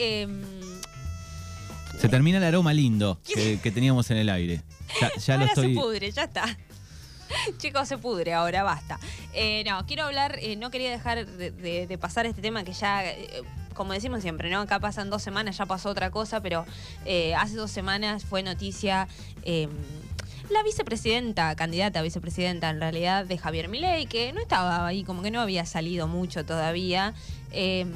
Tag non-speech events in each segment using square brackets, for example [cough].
em, Se termina el aroma lindo que, que teníamos en el aire. Ya, ya lo estoy. se pudre, ya está. [laughs] Chicos, se pudre ahora, basta. Eh, no, quiero hablar, eh, no quería dejar de, de- de pasar este tema que ya, eh, como decimos siempre, ¿no? Acá pasan dos semanas, ya pasó otra cosa, pero eh, hace dos semanas fue noticia eh, la vicepresidenta, candidata a vicepresidenta en realidad de Javier Milei, que no estaba ahí, como que no había salido mucho todavía. Eh,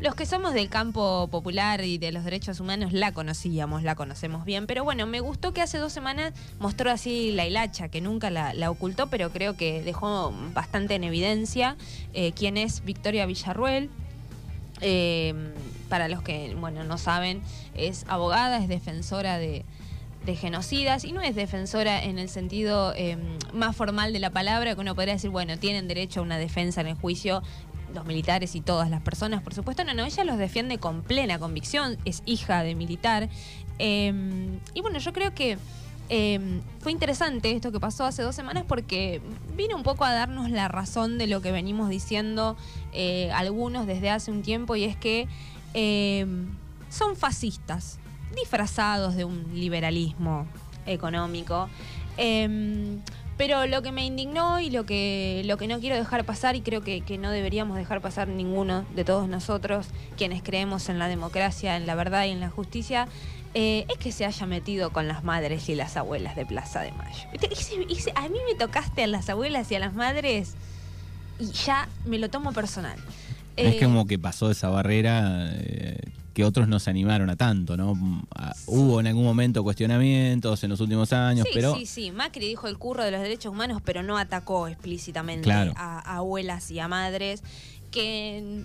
los que somos del campo popular y de los derechos humanos la conocíamos, la conocemos bien, pero bueno, me gustó que hace dos semanas mostró así la hilacha, que nunca la, ocultó, pero creo que dejó bastante en evidencia eh, quién es Victoria Villarruel. Eh, para los que bueno no saben, es abogada, es defensora de, genocidas y no es defensora en el sentido eh, más formal de la palabra, que uno podría decir, bueno, tienen derecho a una defensa en el juicio los militares y todas las personas, por supuesto, no, no, ella los defiende con plena convicción, es hija de militar. Eh, y bueno, yo creo que eh, fue interesante esto que pasó hace dos semanas porque vino un poco a darnos la razón de lo que venimos diciendo eh, algunos desde hace un tiempo y es que eh, son fascistas, disfrazados de un liberalismo económico. Pero lo que me indignó y lo que, lo que no quiero dejar pasar, y creo que, que no deberíamos dejar pasar ninguno de todos nosotros, quienes creemos en la democracia, en la verdad y en la justicia, eh, es que se haya metido con las madres y las abuelas de Plaza de Mayo. Ese- a mí me tocaste a las abuelas y a las madres y ya me lo tomo personal. Es Eh, como que pasó esa barrera eh, que otros no se animaron a tanto, ¿no? Hubo en algún momento cuestionamientos en los últimos años, sí, pero sí, sí. Macri dijo el curro de los derechos humanos, pero no atacó explícitamente Claro. a, a abuelas y a madres. Que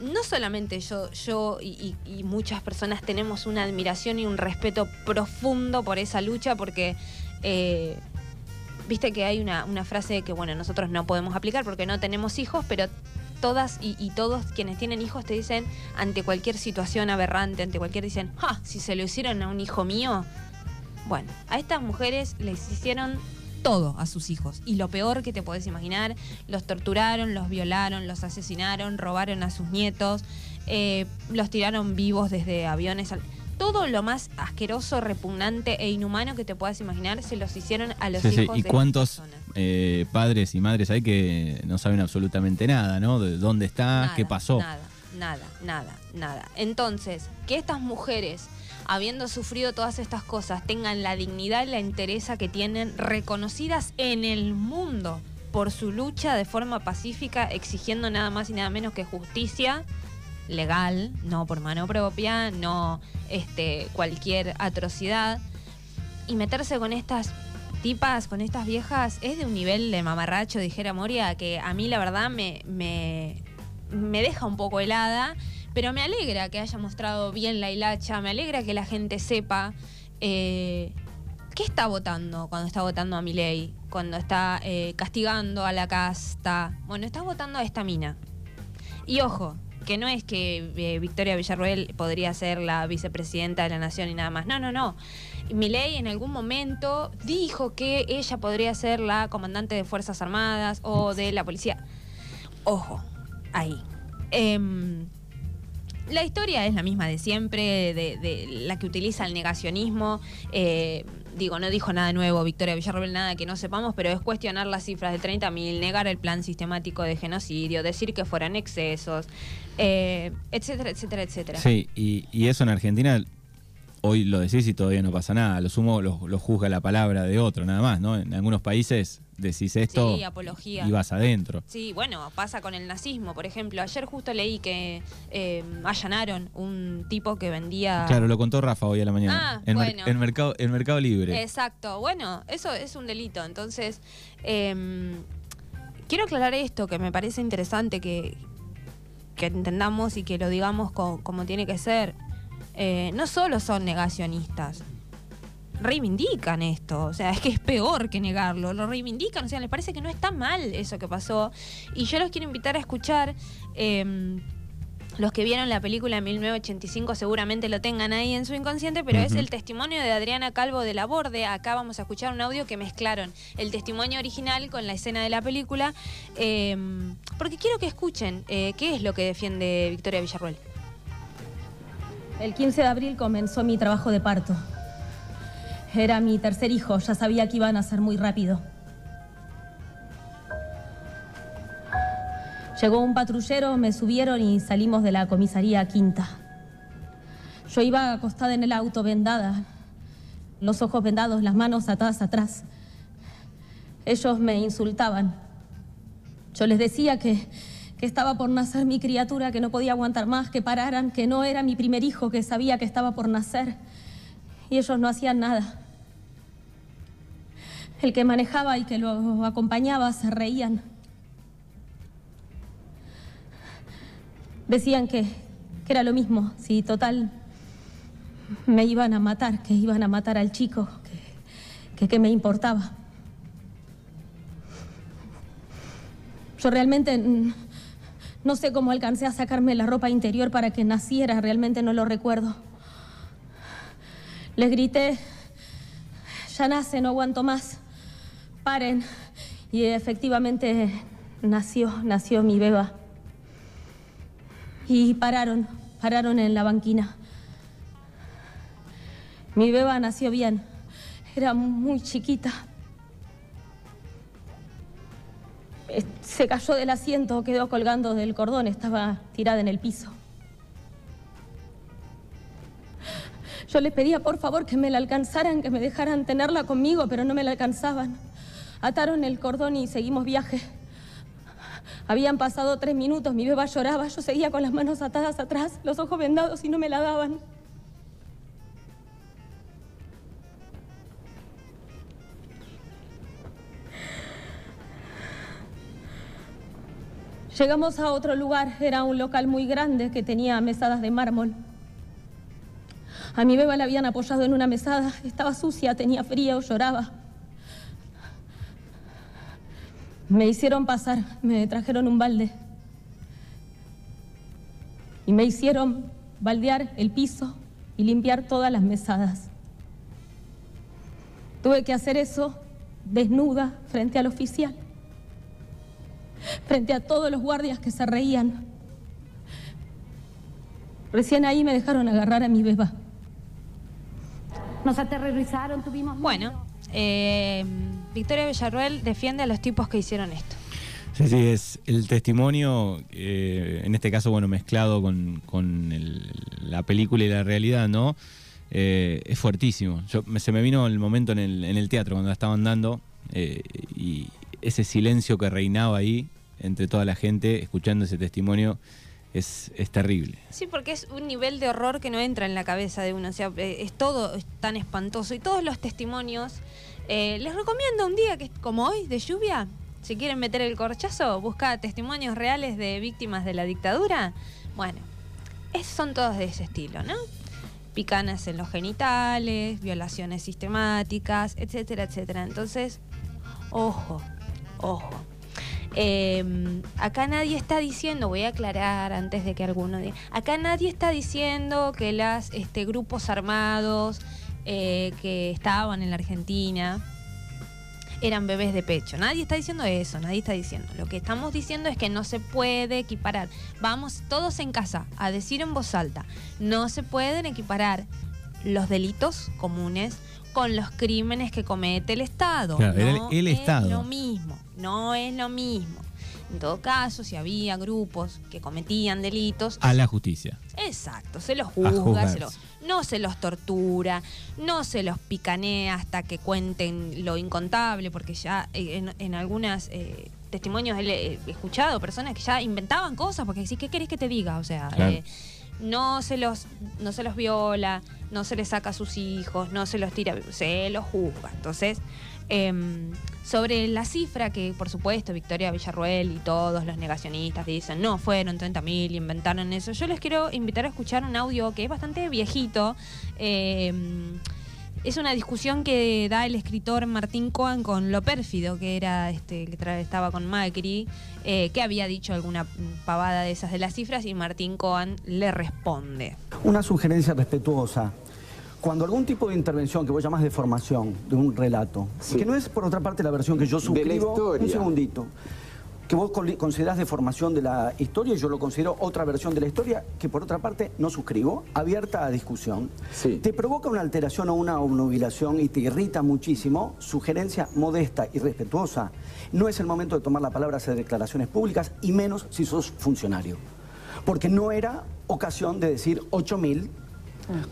no solamente yo, yo y, y- y muchas personas tenemos una admiración y un respeto profundo por esa lucha, porque eh, viste que hay una, una frase que, bueno, nosotros no podemos aplicar porque no tenemos hijos, pero todas y, y todos quienes tienen hijos te dicen, ante cualquier situación aberrante, ante cualquier, dicen, ¡ah! Si se lo hicieron a un hijo mío. Bueno, a estas mujeres les hicieron todo a sus hijos. Y lo peor que te podés imaginar, los torturaron, los violaron, los asesinaron, robaron a sus nietos, eh, los tiraron vivos desde aviones. Todo lo más asqueroso, repugnante e inhumano que te puedas imaginar se los hicieron a los Sí, sí. hijos ¿Y de cuántos eh, padres y madres hay que no saben absolutamente nada, ¿no? De dónde está, Nada, qué pasó. Nada, nada, nada, nada. Entonces, que estas mujeres, habiendo sufrido todas estas cosas, tengan la dignidad y la entereza que tienen, reconocidas en el mundo por su lucha de forma pacífica, exigiendo nada más y nada menos que justicia legal, no por mano propia, no este, cualquier atrocidad. Y meterse con estas tipas, con estas viejas, es de un nivel de mamarracho, dijera Moria, que a mí la verdad me, me, me deja un poco helada, pero me alegra que haya mostrado bien la hilacha, me alegra que la gente sepa eh, qué está votando cuando está votando a Milei, cuando está eh, castigando a la casta. Bueno, está votando a esta mina. Y ojo, que no es que eh, Victoria Villarroel podría ser la vicepresidenta de la nación y nada más. No, no, no. Milei en algún momento dijo que ella podría ser la comandante de Fuerzas Armadas o de la policía. Ojo, ahí. Em, la historia es la misma de siempre, de, la que utiliza el negacionismo. Eh, digo, no dijo nada nuevo Victoria Villarroel, nada que no sepamos, pero es cuestionar las cifras del 30.000, negar el plan sistemático de genocidio, decir que fueran excesos, eh, etcétera, etcétera, etcétera. Sí, y, y eso en Argentina, hoy lo decís y todavía no pasa nada. Lo sumo lo, lo juzga la palabra de otro, nada más, ¿no? En algunos países decís esto Sí, apología. y vas adentro. Sí, bueno, pasa con el nazismo, por ejemplo. Ayer justo leí que eh, allanaron un tipo que vendía... Claro, lo contó Rafa hoy a la mañana. Ah, en, mer- bueno. en mercado, en mercado Libre. Exacto, bueno, eso es un delito. Entonces, em, quiero aclarar esto que me parece interesante que, que entendamos y que lo digamos co- como tiene que ser. Eh, no solo son negacionistas, reivindican esto, o sea, es que es peor que negarlo, lo reivindican, o sea, les parece que no está mal eso que pasó. Y yo los quiero invitar a escuchar. em, los que vieron la película en 1985 seguramente lo tengan ahí en su inconsciente, pero es el testimonio de Adriana Calvo de la Borde. Acá vamos a escuchar un audio que mezclaron el testimonio original con la escena de la película, eh, porque quiero que escuchen eh, qué es lo que defiende Victoria Villarruel. El 15 de abril comenzó mi trabajo de parto. Era mi tercer hijo, ya sabía que iban a ser muy rápido. Llegó un patrullero, me subieron y salimos de la comisaría quinta. Yo iba acostada en el auto, vendada, los ojos vendados, las manos atadas atrás. Ellos me insultaban. Yo les decía que, que estaba por nacer mi criatura, que no podía aguantar más, que pararan, que no era mi primer hijo, que sabía que estaba por nacer. Y ellos no hacían nada. El que manejaba y que lo acompañaba se reían. Decían que, que era lo mismo, si total me iban a matar, que iban a matar al chico, que, que, me importaba. Yo realmente no sé cómo alcancé a sacarme la ropa interior para que naciera, realmente no lo recuerdo. Les grité, ya nace, no aguanto más, paren. Y efectivamente nació, nació mi beba. Y pararon, pararon en la banquina. Mi beba nació bien, era muy chiquita. Eh, Se cayó del asiento, quedó colgando del cordón, estaba tirada en el piso. Yo les pedía por favor que me la alcanzaran, que me dejaran tenerla conmigo, pero no me la alcanzaban. Ataron el cordón y seguimos viaje. Habían pasado tres minutos, mi beba lloraba, yo seguía con las manos atadas atrás, los ojos vendados y no me la daban. Llegamos a otro lugar, era un local muy grande que tenía mesadas de mármol. A mi beba la habían apoyado en una mesada, estaba sucia, tenía frío, lloraba. Me hicieron pasar, me trajeron un balde. Y me hicieron baldear el piso y limpiar todas las mesadas. Tuve que hacer eso desnuda frente al oficial, frente a todos los guardias que se reían. Recién ahí me dejaron agarrar a mi beba. Nos aterrorizaron, tuvimos... Bueno, eh, Victoria Villarruel defiende a los tipos que hicieron esto. Sí, sí, es el testimonio, eh, en este caso, bueno, mezclado con, con el- la película y la realidad, ¿no? Eh, es fuertísimo. Yo, me- se me vino el momento en el, en el teatro cuando la estaban dando eh, y ese silencio que reinaba ahí entre toda la gente escuchando ese testimonio es, es terrible. Sí, porque es un nivel de horror que no entra en la cabeza de uno. O sea, eh, es todo tan espantoso. Y todos los testimonios, eh, les recomiendo un día que como hoy, de lluvia, si quieren meter el corchazo, busca testimonios reales de víctimas de la dictadura. Bueno, es- son todos de ese estilo, ¿no? Picanas en los genitales, violaciones sistemáticas, etcétera, etcétera. Entonces, ojo, ojo. Eh, acá nadie está diciendo, voy a aclarar antes de que alguno diga, acá nadie está diciendo que los este, grupos armados eh, que estaban en la Argentina eran bebés de pecho. Nadie está diciendo eso, nadie está diciendo. Lo que estamos diciendo es que no se puede equiparar. Vamos todos en casa a decir en voz alta, no se pueden equiparar los delitos comunes con los crímenes que comete el Estado. Claro, el- el es Estado. lo mismo, no es lo mismo. En todo caso, si había grupos que cometían delitos, A la justicia. Exacto, se los juzga, juzgarse. se los- no se los tortura, no se los picanea hasta que cuenten lo incontable, porque ya eh, en, en algunos testimonios he, he escuchado personas que ya inventaban cosas, porque decís, ¿qué querés que te diga? O sea, Claro. eh, no se los no se los viola, no se les saca a sus hijos, no se los tira, se los juzga. Entonces, em, sobre la cifra que, por supuesto, Victoria Villarruel y todos los negacionistas dicen, no, fueron 30.000 y inventaron eso, yo les quiero invitar a escuchar un audio que es bastante viejito. em, es una discusión que da el escritor Martín Coan con Lo Pérfido, que era este que estaba con Macri, eh, que había dicho alguna pavada de esas de las cifras y Martín Coan le responde. Una sugerencia respetuosa. Cuando algún tipo de intervención que vos llamás de formación de un relato, Sí. que no es por otra parte la versión que yo suscribo, un segundito, que vos considerás de formación de la historia y yo lo considero otra versión de la historia que por otra parte no suscribo, abierta a discusión. Sí. Te provoca una alteración o una obnubilación y te irrita muchísimo, sugerencia modesta y respetuosa. No es el momento de tomar la palabra, hacer declaraciones públicas y menos si sos funcionario. Porque no era ocasión de decir 8.000,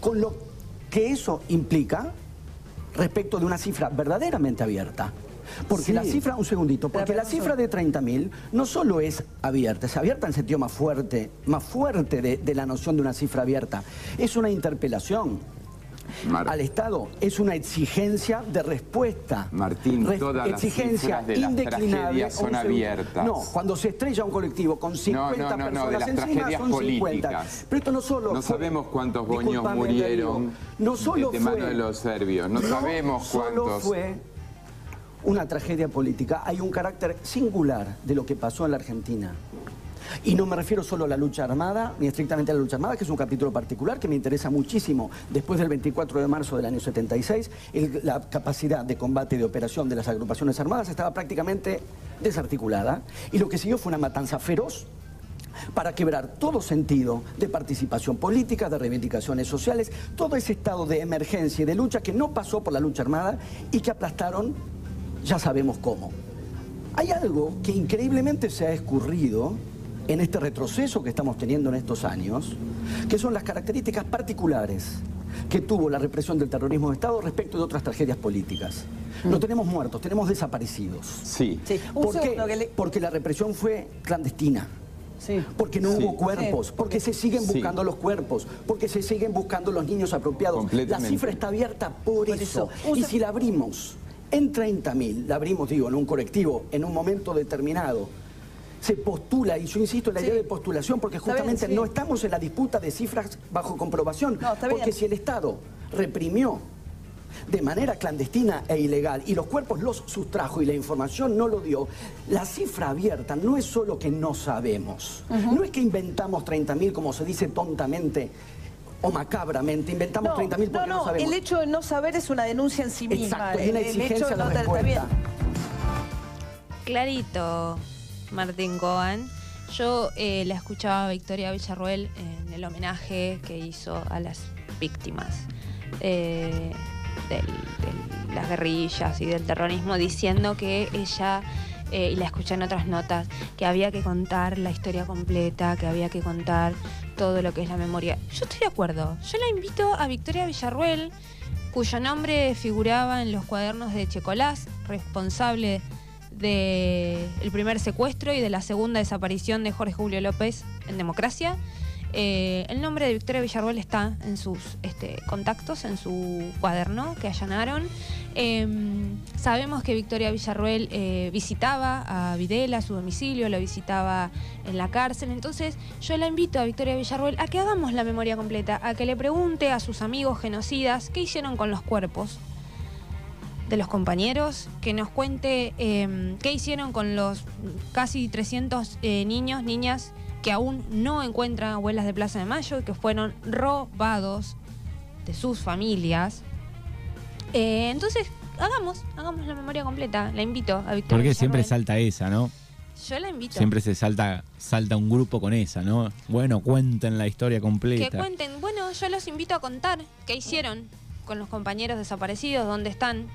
con lo que eso implica respecto de una cifra verdaderamente abierta. Porque Sí. la cifra, un segundito, porque la cifra de 30.000 no solo es abierta, es abierta en sentido más fuerte, más fuerte de, de la noción de una cifra abierta. Es una interpelación Mar- al Estado, es una exigencia de respuesta. Martín, todas las exigencia de las tragedias son abiertas. No, cuando se estrella un colectivo con 50 no, no, no, personas de las encima tragedias son 50. políticas. Pero esto no solo No fue- sabemos cuántos boños murieron no solo de mano fue- de los serbios. No, sabemos solo cuántos. fue una tragedia política. Hay un carácter singular de lo que pasó en la Argentina. Y no me refiero solo a la lucha armada, ni estrictamente a la lucha armada, que es un capítulo particular que me interesa muchísimo. Después del 24 de marzo del año 76, el- la capacidad de combate y de operación de las agrupaciones armadas estaba prácticamente desarticulada. Y lo que siguió fue una matanza feroz para quebrar todo sentido de participación política, de reivindicaciones sociales, todo ese estado de emergencia y de lucha que no pasó por la lucha armada y que aplastaron, ya sabemos cómo. Hay algo que increíblemente se ha escurrido en este retroceso que estamos teniendo en estos años, que son las características particulares que tuvo la represión del terrorismo de Estado respecto de otras tragedias políticas. No tenemos muertos, tenemos desaparecidos. Sí. ¿Por qué? segundo que le- Porque la represión fue clandestina. Sí. Porque no Sí. hubo cuerpos, porque se siguen Sí. buscando los cuerpos, porque se siguen buscando los niños apropiados. La cifra está abierta por, Por eso. eso. Y si la abrimos en 30.000, la abrimos, digo, en un colectivo, en un momento determinado, se postula, y yo insisto en la Sí. idea de postulación, porque bien, justamente sí. no estamos en la disputa de cifras bajo comprobación. No, porque si el Estado reprimió de manera clandestina e ilegal y los cuerpos los sustrajo y la información no lo dio, la cifra abierta no es solo que no sabemos, no es que inventamos 30.000 como se dice tontamente o macabramente, inventamos 30.000 porque no, no, sabemos. el hecho de no saber es una denuncia en sí misma. Exacto, y una El- el exigencia hecho de no respuesta. Clarito, Martín Cohen. Yo eh, la escuchaba a Victoria Villarruel en el homenaje que hizo a las víctimas eh, de las guerrillas y del terrorismo, diciendo que ella, eh, y la escuché en otras notas, que había que contar la historia completa, que había que contar todo lo que es la memoria. Yo estoy de acuerdo. Yo la invito a Victoria Villarruel, cuyo nombre figuraba en los cuadernos de Checolás, responsable del primer secuestro y de la segunda desaparición de Jorge Julio López en Democracia. Eh, el nombre de Victoria Villarruel está en sus este, contactos, en su cuaderno que allanaron. Eh, sabemos que Victoria Villarruel eh, visitaba a Videla, su domicilio, lo visitaba en la cárcel. Entonces yo la invito a Victoria Villarruel a que hagamos la memoria completa, a que le pregunte a sus amigos genocidas qué hicieron con los cuerpos de los compañeros, que nos cuente eh, qué hicieron con los casi 300 eh, niños, niñas que aún no encuentran abuelas de Plaza de Mayo y que fueron robados de sus familias. Eh, entonces, hagamos, hagamos la memoria completa. La invito a Victoria. Porque siempre salta esa, ¿no? Yo la invito. Siempre se salta, salta un grupo con esa, ¿no? Bueno, cuenten la historia Que completa. cuenten, bueno, yo los invito a contar qué hicieron con los compañeros desaparecidos, dónde están,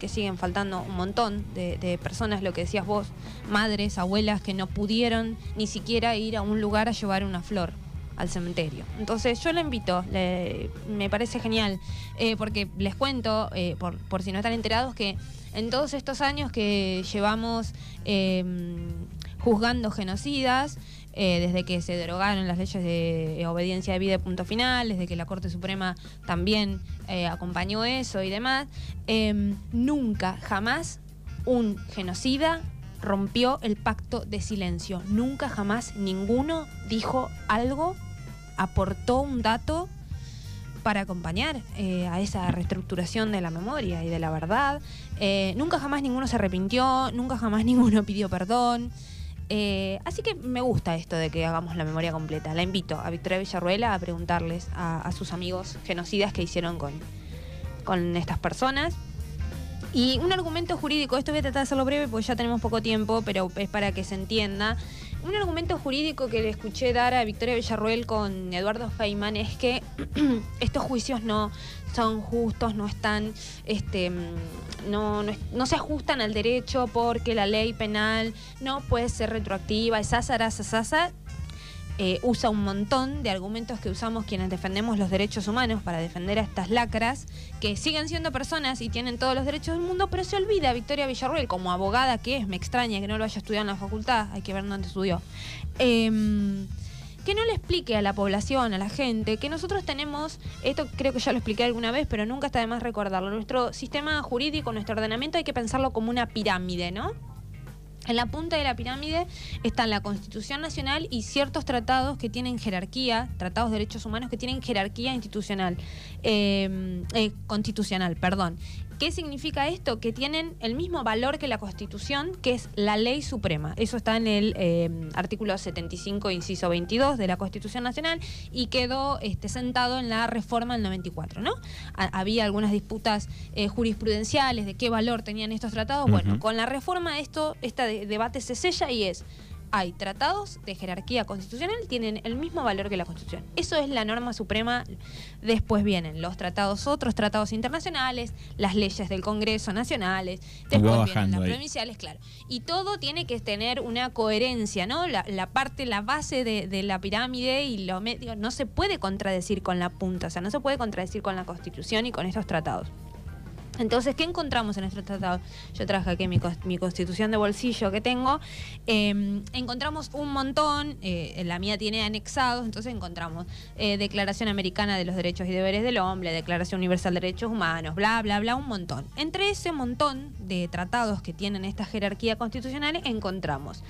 que siguen faltando un montón de, personas, lo que decías vos, madres, abuelas que no pudieron ni siquiera ir a un lugar a llevar una flor al cementerio. Entonces yo la invito, me parece genial, eh, porque les cuento, eh, por, por si no están enterados, que en todos estos años que llevamos eh, juzgando genocidas, eh, desde que se derogaron las leyes de obediencia de vida punto final, desde que la Corte Suprema también eh, acompañó eso y demás, eh, nunca, jamás un genocida rompió el pacto de silencio. Nunca, jamás ninguno dijo algo, aportó un dato para acompañar eh, a esa reestructuración de la memoria y de la verdad. Eh, nunca jamás ninguno se arrepintió, nunca jamás [laughs] ninguno pidió perdón. Eh, así que me gusta esto de que hagamos la memoria completa. La invito a Victoria Villarruela a preguntarles a, sus amigos genocidas qué hicieron con, con estas personas. Y un argumento jurídico, esto voy a tratar de hacerlo breve porque ya tenemos poco tiempo, pero es para que se entienda. Un argumento jurídico que le escuché dar a Victoria Villarruel con Eduardo Feynman es que [clears throat] estos juicios no son justos, no están, este, mm, no, no, no se ajustan al derecho porque la ley penal no puede ser retroactiva, es asara, sasasa, eh, usa un montón de argumentos que usamos quienes defendemos los derechos humanos para defender a estas lacras, que siguen siendo personas y tienen todos los derechos del mundo, pero se olvida Victoria Villarruel, como abogada que es, me extraña que no lo haya estudiado en la facultad, hay que ver dónde estudió. Em, que no le explique a la población, a la gente, que nosotros tenemos, esto creo que ya lo expliqué alguna vez, pero nunca está de más recordarlo, nuestro sistema jurídico, nuestro ordenamiento hay que pensarlo como una pirámide, ¿no? En la punta de la pirámide están la Constitución Nacional y ciertos tratados que tienen jerarquía, tratados de derechos humanos que tienen jerarquía institucional, eh, eh, constitucional, perdón. ¿Qué significa esto? Que tienen el mismo valor que la Constitución, que es la ley suprema. Eso está en el eh, artículo 75, inciso 22 de la Constitución Nacional y quedó este, sentado en la reforma del 94, ¿no? Ha- había algunas disputas eh, jurisprudenciales de qué valor tenían estos tratados. Bueno, con la reforma esto, este de- debate se sella y es, hay tratados de jerarquía constitucional, tienen el mismo valor que la Constitución. Eso es la norma suprema. Después vienen los tratados, otros tratados internacionales, las leyes del Congreso nacionales, después vienen las ahí. provinciales, claro. Y todo tiene que tener una coherencia, ¿no? La, la parte, la base de, de la pirámide y lo medio, no se puede contradecir con la punta, o sea, no se puede contradecir con la Constitución y con estos tratados. Entonces, ¿qué encontramos en nuestro tratado? Yo traje aquí mi, mi constitución de bolsillo que tengo. Eh, encontramos un montón, eh, la mía tiene anexados, entonces encontramos eh, Declaración Americana de los Derechos y Deberes del Hombre, Declaración Universal de Derechos Humanos, bla, bla, bla, un montón. Entre ese montón de tratados que tienen esta jerarquía constitucional, encontramos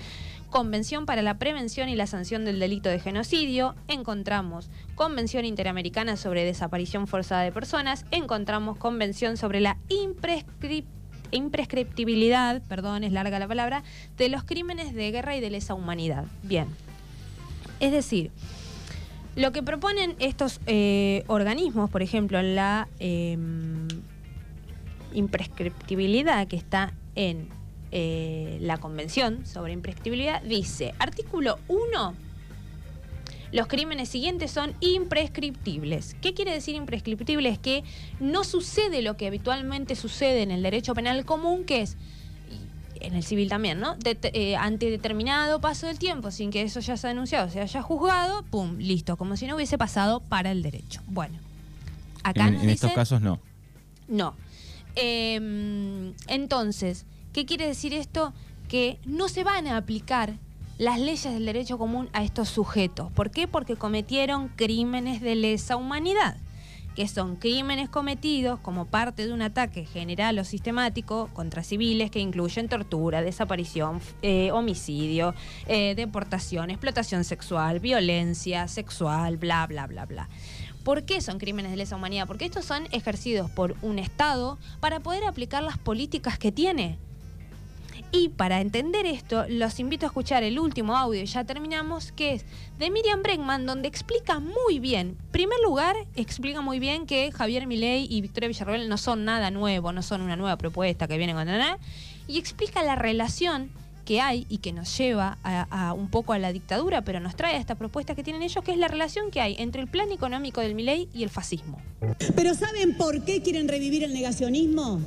Convención para la Prevención y la Sanción del Delito de Genocidio, encontramos Convención Interamericana sobre Desaparición Forzada de Personas, encontramos Convención sobre la imprescrip- imprescriptibilidad, perdón, es larga la palabra, de los crímenes de guerra y de lesa humanidad. Bien. Es decir, lo que proponen estos eh, organismos, por ejemplo, la eh, imprescriptibilidad que está en eh, la Convención sobre Imprescriptibilidad, dice, artículo 1, los crímenes siguientes son imprescriptibles. ¿Qué quiere decir imprescriptible? Es que no sucede lo que habitualmente sucede en el derecho penal común, que es en el civil también, ¿no? Det- eh, ante determinado paso del tiempo, sin que eso ya sea denunciado, se haya juzgado, pum, listo, como si no hubiese pasado para el derecho. Bueno, acá en nos en estos casos no. no. Eh, entonces, ¿qué quiere decir esto? Que no se van a aplicar las leyes del derecho común a estos sujetos. ¿Por qué? Porque cometieron crímenes de lesa humanidad, que son crímenes cometidos como parte de un ataque general o sistemático contra civiles que incluyen tortura, desaparición, eh, homicidio, eh, deportación, explotación sexual, violencia sexual, bla, bla, bla, bla. ¿Por qué son crímenes de lesa humanidad? Porque estos son ejercidos por un Estado para poder aplicar las políticas que tiene. Y para entender esto, los invito a escuchar el último audio, ya terminamos, que es de Miriam Bregman, donde explica muy bien, en primer lugar, explica muy bien que Javier Milei y Victoria Villarroel no son nada nuevo, no son una nueva propuesta que viene con nada, y explica la relación que hay y que nos lleva a un poco a la dictadura, pero nos trae a esta propuesta que tienen ellos, que es la relación que hay entre el plan económico del Milei y el fascismo. Pero ¿saben por qué quieren revivir el negacionismo?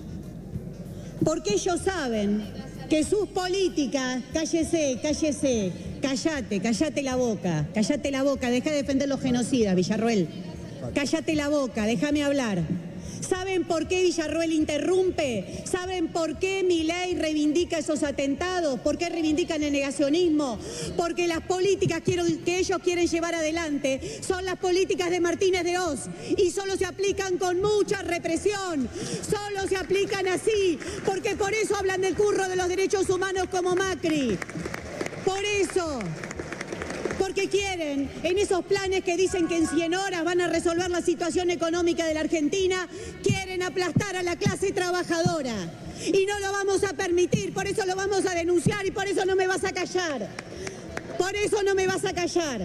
Porque ellos saben que sus políticas, cállese, cállese, cállate, cállate la boca, cállate la boca, deja de defender los genocidas, Villarroel. Cállate la boca, déjame hablar. ¿Saben por qué Villarroel interrumpe? ¿Saben por qué Milei reivindica esos atentados? ¿Por qué reivindican el negacionismo? Porque las políticas que ellos quieren llevar adelante son las políticas de Martínez de Oz y solo se aplican con mucha represión. Solo se aplican así, porque por eso hablan del curro de los derechos humanos como Macri. Por eso. Quieren, en esos planes que dicen que en 100 horas van a resolver la situación económica de la Argentina, quieren aplastar a la clase trabajadora. Y no lo vamos a permitir, por eso lo vamos a denunciar y por eso no me vas a callar. Por eso no me vas a callar.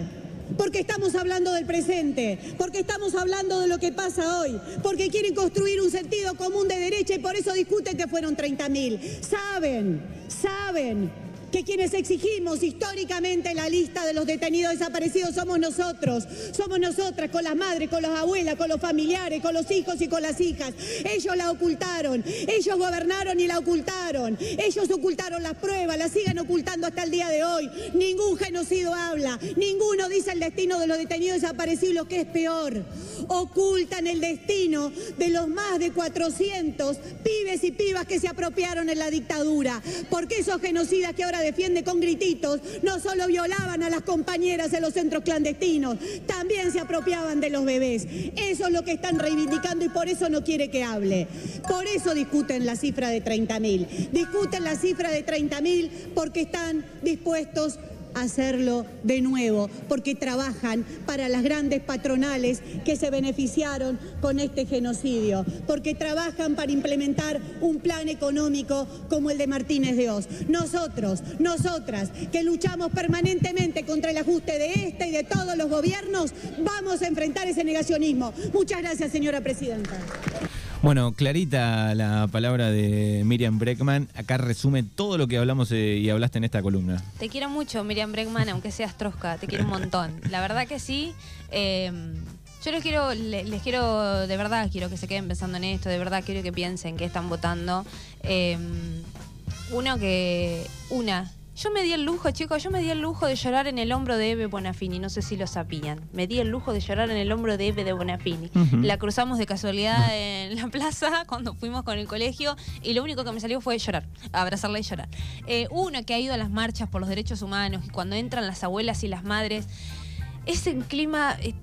porque estamos hablando del presente, porque estamos hablando de lo que pasa hoy, porque quieren construir un sentido común de derecha y por eso discuten que fueron 30.000. Saben, saben que quienes exigimos históricamente la lista de los detenidos desaparecidos somos nosotros, somos nosotras, con las madres, con las abuelas, con los familiares, con los hijos y con las hijas. Ellos la ocultaron, ellos gobernaron y la ocultaron, ellos ocultaron las pruebas, las siguen ocultando hasta el día de hoy. Ningún genocidio habla, ninguno dice el destino de los detenidos desaparecidos, lo que es peor. Ocultan el destino de los más de 400 pibes y pibas que se apropiaron en la dictadura, porque esos genocidas que ahora defiende con grititos, no solo violaban a las compañeras en los centros clandestinos, también se apropiaban de los bebés. Eso es lo que están reivindicando y por eso no quiere que hable. Por eso discuten la cifra de 30.000. Discuten la cifra de 30.000 porque están dispuestos hacerlo de nuevo, porque trabajan para las grandes patronales que se beneficiaron con este genocidio, porque trabajan para implementar un plan económico como el de Martínez de Oz. Nosotros, nosotras, que luchamos permanentemente contra el ajuste de este y de todos los gobiernos, vamos a enfrentar ese negacionismo. Muchas gracias, señora presidenta. Bueno, clarita la palabra de Miriam Breckman. Acá resume todo lo que hablamos eh, y hablaste en esta columna. Te quiero mucho, Miriam Bregman, aunque seas trosca, te quiero un montón. La verdad que sí. eh, yo les quiero, quiero, de verdad, quiero que se queden pensando en esto, de verdad quiero que piensen que están votando. Eh, uno que, una, yo me di el lujo, chicos, yo me di el lujo de llorar en el hombro de Eve Bonafini, no sé si lo sabían. Me di el lujo de llorar en el hombro de Eve de Bonafini. La cruzamos de casualidad en la plaza cuando fuimos con el colegio y lo único que me salió fue llorar, abrazarla y llorar. Eh, uno que ha ido a las marchas por los derechos humanos y cuando entran las abuelas y las madres, ese clima, eh,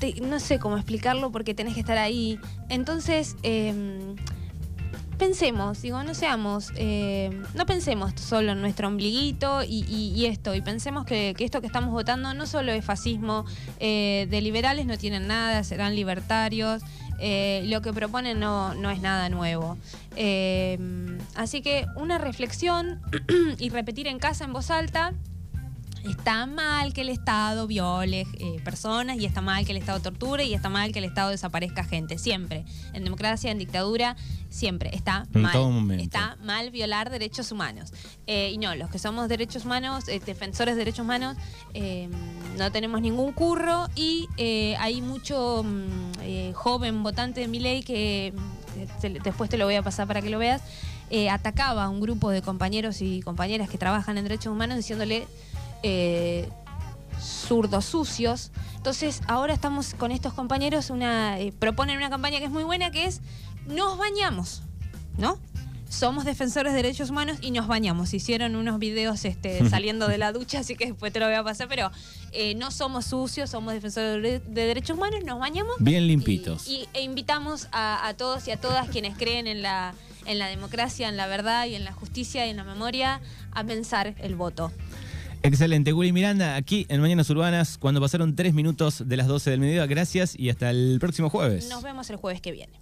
te- no sé cómo explicarlo porque tenés que estar ahí. Entonces, eh, pensemos, digo, no seamos, eh, no pensemos solo en nuestro ombliguito y, y- y esto, y pensemos que, esto que estamos votando no solo es fascismo, eh, de liberales no tienen nada, serán libertarios, eh, lo que proponen no, es nada nuevo. Así que una reflexión [clears throat] y repetir en casa en voz alta. Está mal que el Estado viole eh, personas y está mal que el Estado torture y está mal que el Estado desaparezca gente. Siempre. En democracia, en dictadura, siempre. Está En mal. todo momento. Está mal violar derechos humanos. Eh, y no, los que somos derechos humanos, eh, defensores de derechos humanos, no tenemos ningún curro y eh, hay mucho mm, joven votante de mi ley que después te lo voy a pasar para que lo veas. atacaba a un grupo de compañeros y compañeras que trabajan en derechos humanos diciéndole eh, zurdos sucios. Entonces, ahora estamos con estos compañeros, una, eh, proponen una campaña que es muy buena, que es nos bañamos, ¿no? Somos defensores de derechos humanos y nos bañamos. Hicieron unos videos este, [laughs] saliendo de la ducha, así que después te lo voy a pasar, pero eh, no somos sucios, somos defensores de, de derechos humanos, nos bañamos. Bien limpitos. Y, e invitamos a, a todos y a todas quienes creen en la, en la democracia, en la verdad y en la justicia y en la memoria a pensar el voto. Excelente, Willy Miranda, aquí en Mañanas Urbanas, cuando pasaron tres minutos de las 12 del mediodía. Gracias y hasta el próximo jueves. Nos vemos el jueves que viene.